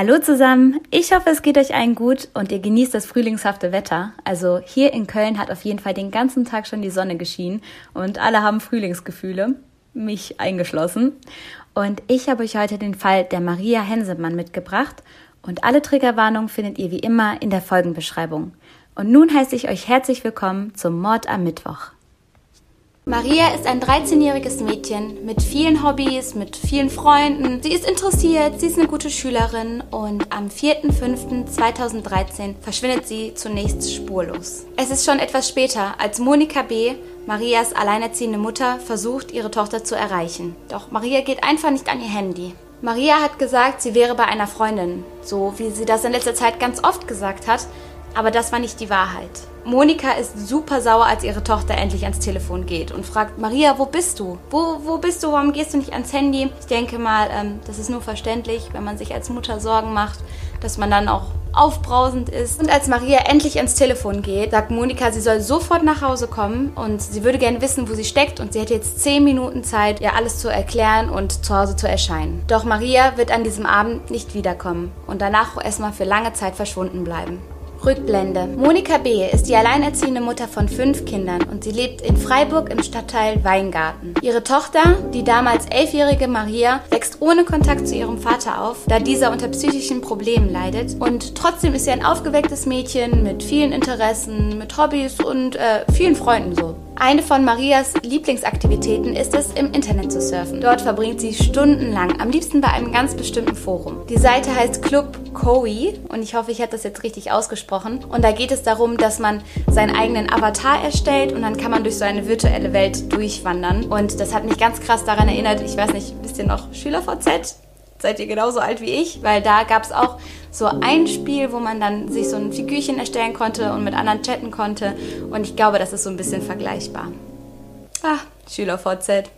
Hallo zusammen, ich hoffe es geht euch allen gut und ihr genießt das frühlingshafte Wetter. Also hier in Köln hat auf jeden Fall den ganzen Tag schon die Sonne geschienen und alle haben Frühlingsgefühle, mich eingeschlossen. Und ich habe euch heute den Fall der Maria Hensemann mitgebracht und alle Triggerwarnungen findet ihr wie immer in der Folgenbeschreibung. Und nun heiße ich euch herzlich willkommen zum Mord am Mittwoch. Maria ist ein 13-jähriges Mädchen mit vielen Hobbys, mit vielen Freunden. Sie ist interessiert, sie ist eine gute Schülerin und am 4.5.2013 verschwindet sie zunächst spurlos. Es ist schon etwas später, als Monika B., Marias alleinerziehende Mutter, versucht, ihre Tochter zu erreichen. Doch Maria geht einfach nicht an ihr Handy. Maria hat gesagt, sie wäre bei einer Freundin, so wie sie das in letzter Zeit ganz oft gesagt hat, aber das war nicht die Wahrheit. Monika ist super sauer, als ihre Tochter endlich ans Telefon geht und fragt, Maria, wo bist du? Wo, wo bist du? Warum gehst du nicht ans Handy? Ich denke mal, ähm, das ist nur verständlich, wenn man sich als Mutter Sorgen macht, dass man dann auch aufbrausend ist. Und als Maria endlich ans Telefon geht, sagt Monika, sie soll sofort nach Hause kommen und sie würde gerne wissen, wo sie steckt und sie hätte jetzt zehn Minuten Zeit, ihr alles zu erklären und zu Hause zu erscheinen. Doch Maria wird an diesem Abend nicht wiederkommen und danach erstmal für lange Zeit verschwunden bleiben. Rückblende. Monika B. ist die alleinerziehende Mutter von fünf Kindern und sie lebt in Freiburg im Stadtteil Weingarten. Ihre Tochter, die damals elfjährige Maria, wächst ohne Kontakt zu ihrem Vater auf, da dieser unter psychischen Problemen leidet. Und trotzdem ist sie ein aufgewecktes Mädchen mit vielen Interessen, mit Hobbys und äh, vielen Freunden so. Eine von Marias Lieblingsaktivitäten ist es, im Internet zu surfen. Dort verbringt sie stundenlang, am liebsten bei einem ganz bestimmten Forum. Die Seite heißt Club Koi und ich hoffe, ich habe das jetzt richtig ausgesprochen. Und da geht es darum, dass man seinen eigenen Avatar erstellt und dann kann man durch so eine virtuelle Welt durchwandern. Und das hat mich ganz krass daran erinnert, ich weiß nicht, wisst ihr noch SchülerVZ? seid ihr genauso alt wie ich, weil da gab es auch so ein Spiel, wo man dann sich so ein Figürchen erstellen konnte und mit anderen chatten konnte. Und ich glaube, das ist so ein bisschen vergleichbar. Ah, SchülerVZ.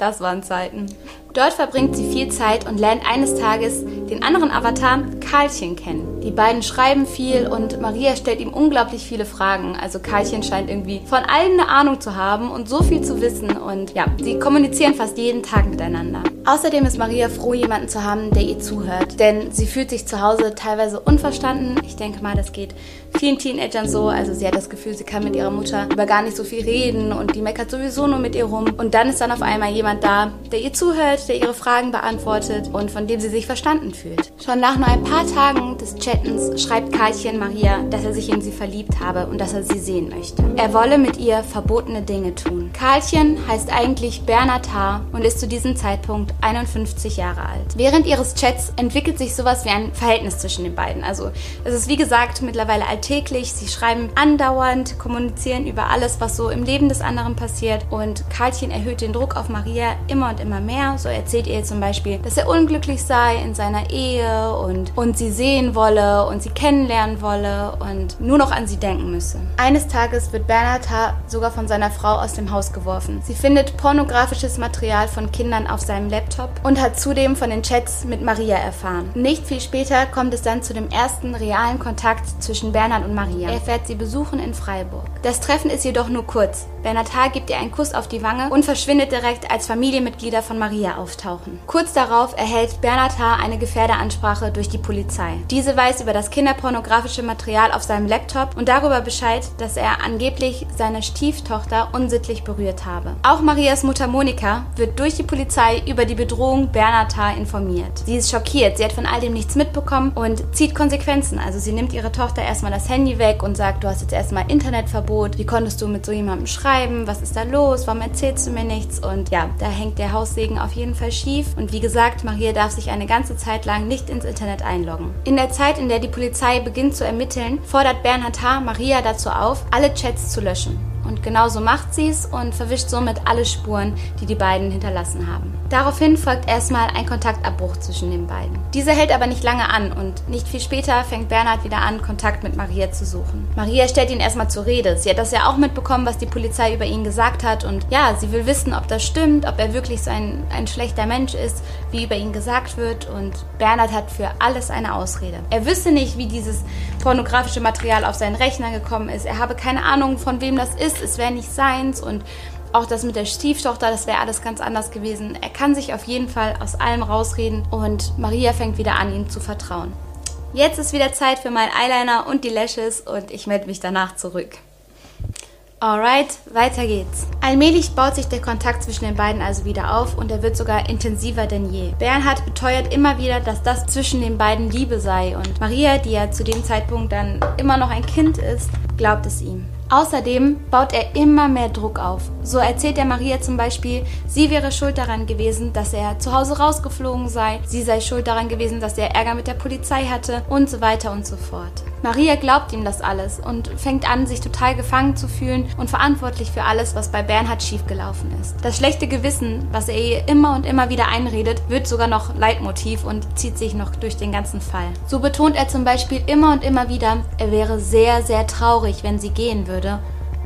Das waren Zeiten. Dort verbringt sie viel Zeit und lernt eines Tages den anderen Avatar Karlchen kennen. Die beiden schreiben viel und Maria stellt ihm unglaublich viele Fragen. Also Karlchen scheint irgendwie von allem eine Ahnung zu haben und so viel zu wissen und ja, sie kommunizieren fast jeden Tag miteinander. Außerdem ist Maria froh, jemanden zu haben, der ihr zuhört, denn sie fühlt sich zu Hause teilweise unverstanden. Ich denke mal, das geht vielen Teenagern so. Also sie hat das Gefühl, sie kann mit ihrer Mutter über gar nicht so viel reden und die meckert sowieso nur mit ihr rum. Und dann ist dann auf einmal jemand da, der ihr zuhört, der ihre Fragen beantwortet und von dem sie sich verstanden fühlt. Schon nach nur ein paar Tagen des Chattens schreibt Karlchen Maria, dass er sich in sie verliebt habe und dass er sie sehen möchte. Er wolle mit ihr verbotene Dinge tun. Karlchen heißt eigentlich Bernhard Haar und ist zu diesem Zeitpunkt 51 Jahre alt. Während ihres Chats entwickelt sich sowas wie ein Verhältnis zwischen den beiden. Also es ist wie gesagt mittlerweile alltäglich. Sie schreiben andauernd, kommunizieren über alles, was so im Leben des anderen passiert und Karlchen erhöht den Druck auf Maria immer und immer mehr. So erzählt ihr zum Beispiel, dass er unglücklich sei in seiner Ehe und, und sie sehen wolle und sie kennenlernen wolle und nur noch an sie denken müsse. Eines Tages wird Bernhard H. sogar von seiner Frau aus dem Haus geworfen. Sie findet pornografisches Material von Kindern auf seinem Laptop und hat zudem von den Chats mit Maria erfahren. Nicht viel später kommt es dann zu dem ersten realen Kontakt zwischen Bernhard und Maria. Er fährt sie besuchen in Freiburg. Das Treffen ist jedoch nur kurz. Bernhard H. gibt ihr einen Kuss auf die Wange und verschwindet direkt, als Familienmitglieder von Maria auftauchen. Kurz darauf erhält Bernhard H. eine Gefährderansprache durch die Polizei. Diese weiß über das kinderpornografische Material auf seinem Laptop und darüber Bescheid, dass er angeblich seine Stieftochter unsittlich berührt habe. Auch Marias Mutter Monika wird durch die Polizei über die Bedrohung Bernhard H. informiert. Sie ist schockiert, sie hat von all dem nichts mitbekommen und zieht Konsequenzen. Also sie nimmt ihre Tochter erstmal das Handy weg und sagt, du hast jetzt erstmal Internetverbot, wie konntest du mit so jemandem schreiben, was ist da los, warum erzählst du mir nichts? Und ja, da hängt der Haussegen auf jeden Fall schief und wie gesagt, Maria darf sich eine ganze Zeit lang nicht ins Internet einloggen. In der Zeit, in der die Polizei beginnt zu ermitteln, fordert Bernhard H. Maria dazu auf, alle Chats zu löschen. Und genauso macht sie es und verwischt somit alle Spuren, die die beiden hinterlassen haben. Daraufhin folgt erstmal ein Kontaktabbruch zwischen den beiden. Dieser hält aber nicht lange an und nicht viel später fängt Bernhard wieder an, Kontakt mit Maria zu suchen. Maria stellt ihn erstmal zur Rede. Sie hat das ja auch mitbekommen, was die Polizei über ihn gesagt hat und ja, sie will wissen, ob das stimmt, ob er wirklich so ein, ein schlechter Mensch ist, wie über ihn gesagt wird und Bernhard hat für alles eine Ausrede. Er wüsste nicht, wie dieses pornografische Material auf seinen Rechner gekommen ist. Er habe keine Ahnung, von wem das ist. Es wäre nicht seins und Auch das mit der Stieftochter, das wäre alles ganz anders gewesen. Er kann sich auf jeden Fall aus allem rausreden und Maria fängt wieder an, ihm zu vertrauen. Jetzt ist wieder Zeit für meinen Eyeliner und die Lashes und ich melde mich danach zurück. Alright, weiter geht's. Allmählich baut sich der Kontakt zwischen den beiden also wieder auf und er wird sogar intensiver denn je. Bernhard beteuert immer wieder, dass das zwischen den beiden Liebe sei und Maria, die ja zu dem Zeitpunkt dann immer noch ein Kind ist, glaubt es ihm. Außerdem baut er immer mehr Druck auf. So erzählt er Maria zum Beispiel, sie wäre schuld daran gewesen, dass er zu Hause rausgeflogen sei, sie sei schuld daran gewesen, dass er Ärger mit der Polizei hatte und so weiter und so fort. Maria glaubt ihm das alles und fängt an, sich total gefangen zu fühlen und verantwortlich für alles, was bei Bernhard schiefgelaufen ist. Das schlechte Gewissen, was er ihr immer und immer wieder einredet, wird sogar noch Leitmotiv und zieht sich noch durch den ganzen Fall. So betont er zum Beispiel immer und immer wieder, er wäre sehr, sehr traurig, wenn sie gehen würde.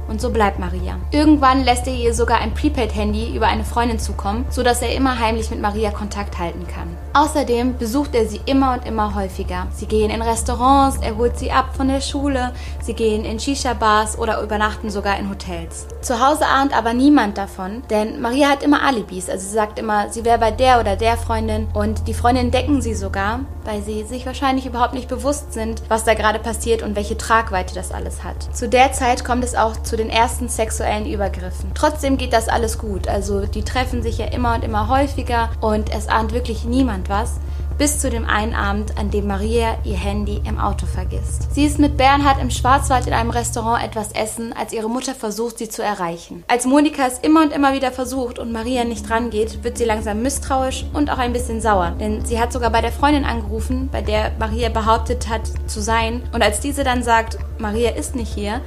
Und so bleibt Maria. Irgendwann lässt er ihr sogar ein Prepaid-Handy über eine Freundin zukommen, sodass er immer heimlich mit Maria Kontakt halten kann. Außerdem besucht er sie immer und immer häufiger. Sie gehen in Restaurants, er holt sie ab von der Schule, sie gehen in Shisha-Bars oder übernachten sogar in Hotels. Zu Hause ahnt aber niemand davon, denn Maria hat immer Alibis. Also sie sagt immer, sie wäre bei der oder der Freundin und die Freundinnen decken sie sogar, weil sie sich wahrscheinlich überhaupt nicht bewusst sind, was da gerade passiert und welche Tragweite das alles hat. Zu der Zeit kommt es auch zu den ersten sexuellen Übergriffen. Trotzdem geht das alles gut. Also die treffen sich ja immer und immer häufiger und es ahnt wirklich niemand was, bis zu dem einen Abend, an dem Maria ihr Handy im Auto vergisst. Sie ist mit Bernhard im Schwarzwald in einem Restaurant etwas essen, als ihre Mutter versucht, sie zu erreichen. Als Monika es immer und immer wieder versucht und Maria nicht rangeht, wird sie langsam misstrauisch und auch ein bisschen sauer, denn sie hat sogar bei der Freundin angerufen, bei der Maria behauptet hat zu sein. Und als diese dann sagt, Maria ist nicht hier,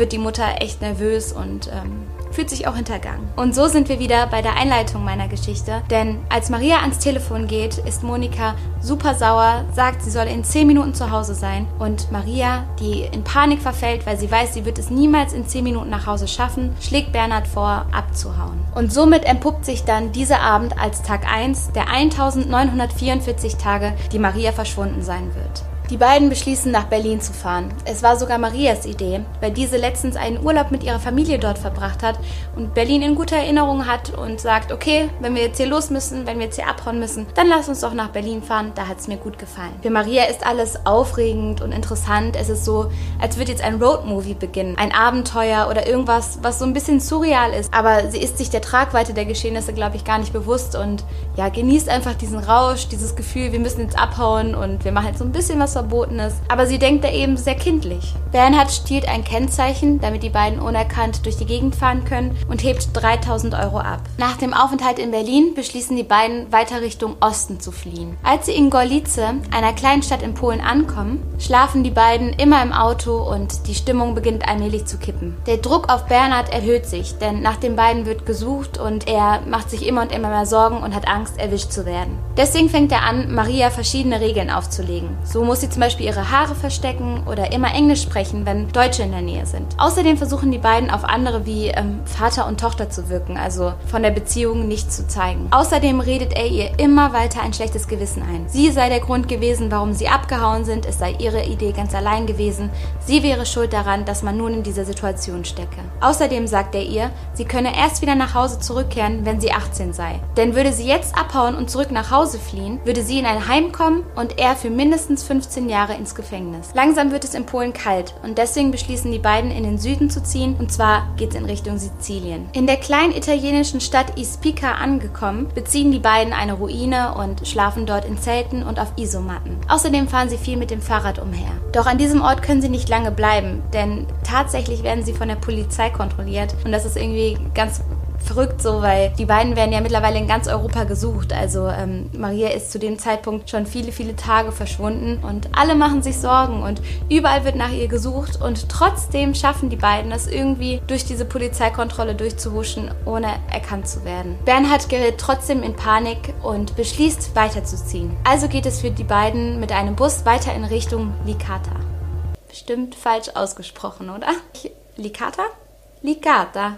wird die Mutter echt nervös und ähm, fühlt sich auch hintergangen. Und so sind wir wieder bei der Einleitung meiner Geschichte. Denn als Maria ans Telefon geht, ist Monika super sauer, sagt, sie soll in 10 Minuten zu Hause sein. Und Maria, die in Panik verfällt, weil sie weiß, sie wird es niemals in 10 Minuten nach Hause schaffen, schlägt Bernhard vor, abzuhauen. Und somit entpuppt sich dann dieser Abend als Tag 1 der 1944 Tage, die Maria verschwunden sein wird. Die beiden beschließen, nach Berlin zu fahren. Es war sogar Marias Idee, weil diese letztens einen Urlaub mit ihrer Familie dort verbracht hat und Berlin in guter Erinnerung hat und sagt, okay, wenn wir jetzt hier los müssen, wenn wir jetzt hier abhauen müssen, dann lass uns doch nach Berlin fahren, da hat es mir gut gefallen. Für Maria ist alles aufregend und interessant. Es ist so, als würde jetzt ein Roadmovie beginnen. Ein Abenteuer oder irgendwas, was so ein bisschen surreal ist. Aber sie ist sich der Tragweite der Geschehnisse, glaube ich, gar nicht bewusst und ja, genießt einfach diesen Rausch, dieses Gefühl, wir müssen jetzt abhauen und wir machen jetzt so ein bisschen was Verbotenes, aber sie denkt da eben sehr kindlich. Bernhard stiehlt ein Kennzeichen, damit die beiden unerkannt durch die Gegend fahren können und hebt 3000 Euro ab. Nach dem Aufenthalt in Berlin beschließen die beiden weiter Richtung Osten zu fliehen. Als sie in Gorlice, einer kleinen Stadt in Polen, ankommen, schlafen die beiden immer im Auto und die Stimmung beginnt allmählich zu kippen. Der Druck auf Bernhard erhöht sich, denn nach den beiden wird gesucht und er macht sich immer und immer mehr Sorgen und hat Angst, erwischt zu werden. Deswegen fängt er an, Maria verschiedene Regeln aufzulegen. So muss sie zum Beispiel ihre Haare verstecken oder immer Englisch sprechen, wenn Deutsche in der Nähe sind. Außerdem versuchen die beiden auf andere wie ähm, Vater und Tochter zu wirken, also von der Beziehung nicht zu zeigen. Außerdem redet er ihr immer weiter ein schlechtes Gewissen ein. Sie sei der Grund gewesen, warum sie abgehauen sind, es sei ihre Idee ganz allein gewesen. Sie wäre schuld daran, dass man nun in dieser Situation stecke. Außerdem sagt er ihr, sie könne erst wieder nach Hause zurückkehren, wenn sie 18 sei. Denn würde sie jetzt abhauen und zurück nach Hause fliehen, würde sie in ein Heim kommen und er für mindestens 15 15 Jahre ins Gefängnis. Langsam wird es in Polen kalt und deswegen beschließen die beiden in den Süden zu ziehen und zwar geht es in Richtung Sizilien. In der kleinen italienischen Stadt Ispica angekommen, beziehen die beiden eine Ruine und schlafen dort in Zelten und auf Isomatten. Außerdem fahren sie viel mit dem Fahrrad umher. Doch an diesem Ort können sie nicht lange bleiben, denn tatsächlich werden sie von der Polizei kontrolliert und das ist irgendwie ganz verrückt so, weil die beiden werden ja mittlerweile in ganz Europa gesucht. Also ähm, Maria ist zu dem Zeitpunkt schon viele, viele Tage verschwunden und alle machen sich Sorgen und überall wird nach ihr gesucht und trotzdem schaffen die beiden es irgendwie durch diese Polizeikontrolle durchzuhuschen, ohne erkannt zu werden. Bernhard gerät trotzdem in Panik und beschließt weiterzuziehen. Also geht es für die beiden mit einem Bus weiter in Richtung Licata. Bestimmt falsch ausgesprochen, oder? Licata? Licata.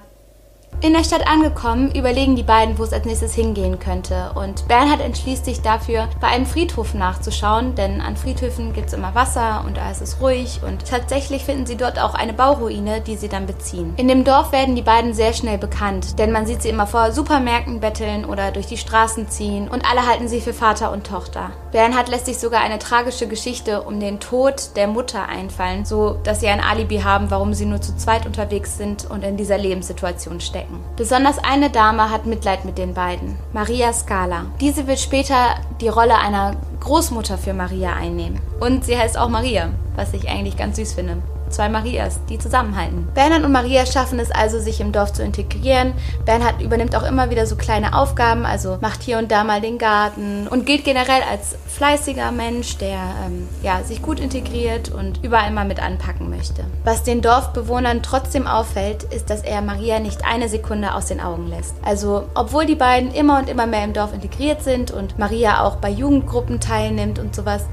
In der Stadt angekommen, überlegen die beiden, wo es als nächstes hingehen könnte. Und Bernhard entschließt sich dafür, bei einem Friedhof nachzuschauen, denn an Friedhöfen gibt es immer Wasser und da ist es ruhig. Und tatsächlich finden sie dort auch eine Bauruine, die sie dann beziehen. In dem Dorf werden die beiden sehr schnell bekannt, denn man sieht sie immer vor Supermärkten betteln oder durch die Straßen ziehen und alle halten sie für Vater und Tochter. Bernhard lässt sich sogar eine tragische Geschichte um den Tod der Mutter einfallen, so dass sie ein Alibi haben, warum sie nur zu zweit unterwegs sind und in dieser Lebenssituation stecken. Besonders eine Dame hat Mitleid mit den beiden, Maria Scala. Diese wird später die Rolle einer Großmutter für Maria einnehmen. Und sie heißt auch Maria, was ich eigentlich ganz süß finde zwei Marias, die zusammenhalten. Bernhard und Maria schaffen es also, sich im Dorf zu integrieren. Bernhard übernimmt auch immer wieder so kleine Aufgaben, also macht hier und da mal den Garten und gilt generell als fleißiger Mensch, der ähm, ja, sich gut integriert und überall mal mit anpacken möchte. Was den Dorfbewohnern trotzdem auffällt, ist, dass er Maria nicht eine Sekunde aus den Augen lässt. Also, obwohl die beiden immer und immer mehr im Dorf integriert sind und Maria auch bei Jugendgruppen teilnimmt und sowas,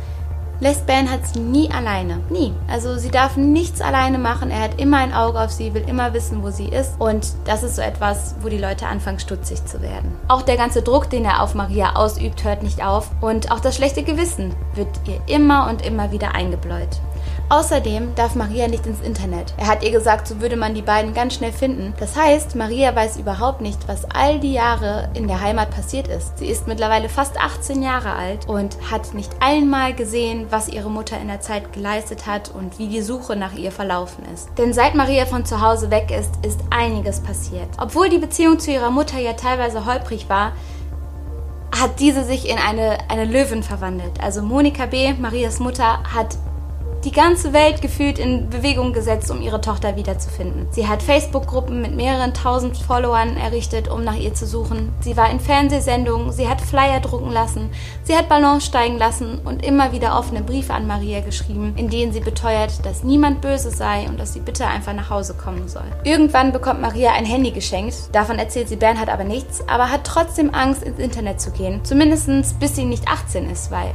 lässt Bernhard sie nie alleine. Nie. Also sie darf nichts alleine machen. Er hat immer ein Auge auf sie, will immer wissen, wo sie ist. Und das ist so etwas, wo die Leute anfangen, stutzig zu werden. Auch der ganze Druck, den er auf Maria ausübt, hört nicht auf. Und auch das schlechte Gewissen wird ihr immer und immer wieder eingebläut. Außerdem darf Maria nicht ins Internet. Er hat ihr gesagt, so würde man die beiden ganz schnell finden. Das heißt, Maria weiß überhaupt nicht, was all die Jahre in der Heimat passiert ist. Sie ist mittlerweile fast 18 Jahre alt und hat nicht einmal gesehen, was ihre Mutter in der Zeit geleistet hat und wie die Suche nach ihr verlaufen ist. Denn seit Maria von zu Hause weg ist, ist einiges passiert. Obwohl die Beziehung zu ihrer Mutter ja teilweise holprig war, hat diese sich in eine, eine Löwin verwandelt. Also Monika B., Marias Mutter, hat die ganze Welt gefühlt in Bewegung gesetzt, um ihre Tochter wiederzufinden. Sie hat Facebook-Gruppen mit mehreren tausend Followern errichtet, um nach ihr zu suchen. Sie war in Fernsehsendungen, sie hat Flyer drucken lassen, sie hat Ballons steigen lassen und immer wieder offene Briefe an Maria geschrieben, in denen sie beteuert, dass niemand böse sei und dass sie bitte einfach nach Hause kommen soll. Irgendwann bekommt Maria ein Handy geschenkt, davon erzählt sie Bernhard aber nichts, aber hat trotzdem Angst, ins Internet zu gehen. Zumindest bis sie nicht 18 ist, weil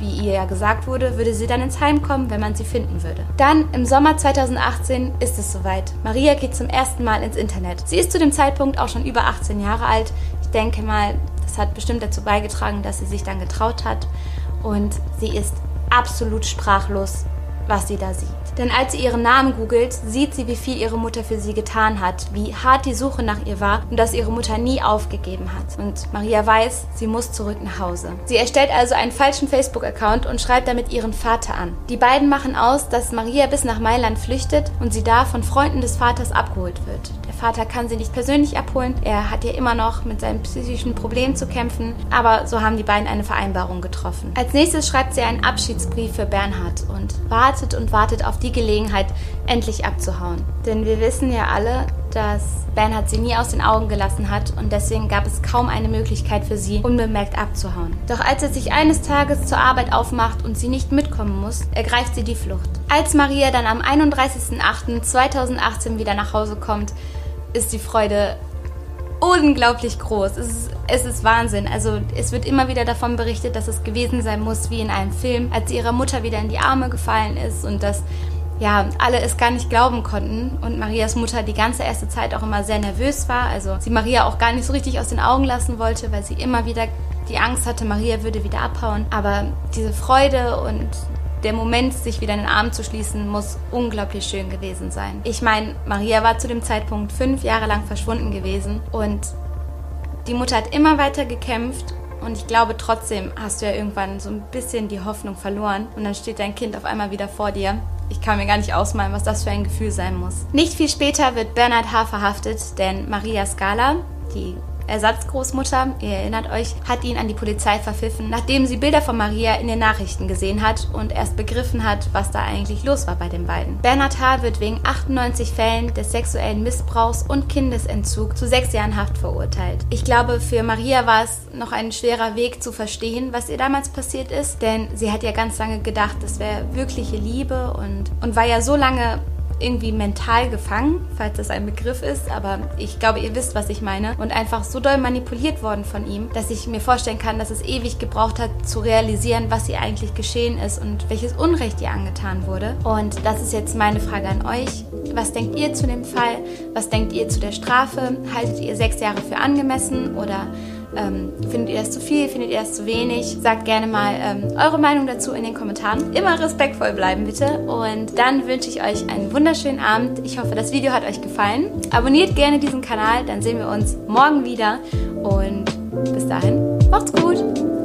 wie ihr ja gesagt wurde, würde sie dann ins Heim kommen, wenn man sie finden würde. Dann im Sommer 2018 ist es soweit. Maria geht zum ersten Mal ins Internet. Sie ist zu dem Zeitpunkt auch schon über 18 Jahre alt. Ich denke mal, das hat bestimmt dazu beigetragen, dass sie sich dann getraut hat. Und sie ist absolut sprachlos, was sie da sieht. Denn als sie ihren Namen googelt, sieht sie, wie viel ihre Mutter für sie getan hat, wie hart die Suche nach ihr war und dass ihre Mutter nie aufgegeben hat. Und Maria weiß, sie muss zurück nach Hause. Sie erstellt also einen falschen Facebook-Account und schreibt damit ihren Vater an. Die beiden machen aus, dass Maria bis nach Mailand flüchtet und sie da von Freunden des Vaters abgeholt wird. Vater kann sie nicht persönlich abholen, er hat ja immer noch mit seinem psychischen Problem zu kämpfen, aber so haben die beiden eine Vereinbarung getroffen. Als nächstes schreibt sie einen Abschiedsbrief für Bernhard und wartet und wartet auf die Gelegenheit, endlich abzuhauen. Denn wir wissen ja alle, dass Bernhard sie nie aus den Augen gelassen hat und deswegen gab es kaum eine Möglichkeit für sie, unbemerkt abzuhauen. Doch als er sich eines Tages zur Arbeit aufmacht und sie nicht mitkommen muss, ergreift sie die Flucht. Als Maria dann am 31.08.2018 wieder nach Hause kommt, ist die Freude unglaublich groß. Es ist, es ist Wahnsinn. Also es wird immer wieder davon berichtet, dass es gewesen sein muss wie in einem Film, als sie ihrer Mutter wieder in die Arme gefallen ist und dass ja, alle es gar nicht glauben konnten und Marias Mutter die ganze erste Zeit auch immer sehr nervös war. Also sie Maria auch gar nicht so richtig aus den Augen lassen wollte, weil sie immer wieder die Angst hatte, Maria würde wieder abhauen. Aber diese Freude und der Moment, sich wieder in den Arm zu schließen, muss unglaublich schön gewesen sein. Ich meine, Maria war zu dem Zeitpunkt fünf Jahre lang verschwunden gewesen und die Mutter hat immer weiter gekämpft und ich glaube trotzdem hast du ja irgendwann so ein bisschen die Hoffnung verloren und dann steht dein Kind auf einmal wieder vor dir ich kann mir gar nicht ausmalen, was das für ein Gefühl sein muss. Nicht viel später wird Bernhard H. verhaftet, denn Maria Scala, die Ersatzgroßmutter, ihr erinnert euch, hat ihn an die Polizei verpfiffen, nachdem sie Bilder von Maria in den Nachrichten gesehen hat und erst begriffen hat, was da eigentlich los war bei den beiden. Bernhard H. wird wegen 98 Fällen des sexuellen Missbrauchs und Kindesentzug zu sechs Jahren Haft verurteilt. Ich glaube, für Maria war es noch ein schwerer Weg zu verstehen, was ihr damals passiert ist, denn sie hat ja ganz lange gedacht, das wäre wirkliche Liebe und, und war ja so lange irgendwie mental gefangen, falls das ein Begriff ist, aber ich glaube, ihr wisst, was ich meine. Und einfach so doll manipuliert worden von ihm, dass ich mir vorstellen kann, dass es ewig gebraucht hat, zu realisieren, was ihr eigentlich geschehen ist und welches Unrecht ihr angetan wurde. Und das ist jetzt meine Frage an euch. Was denkt ihr zu dem Fall? Was denkt ihr zu der Strafe? Haltet ihr sechs Jahre für angemessen oder ähm, findet ihr das zu viel? Findet ihr das zu wenig? Sagt gerne mal ähm, eure Meinung dazu in den Kommentaren. Immer respektvoll bleiben, bitte. Und dann wünsche ich euch einen wunderschönen Abend. Ich hoffe, das Video hat euch gefallen. Abonniert gerne diesen Kanal, dann sehen wir uns morgen wieder. Und bis dahin, macht's gut!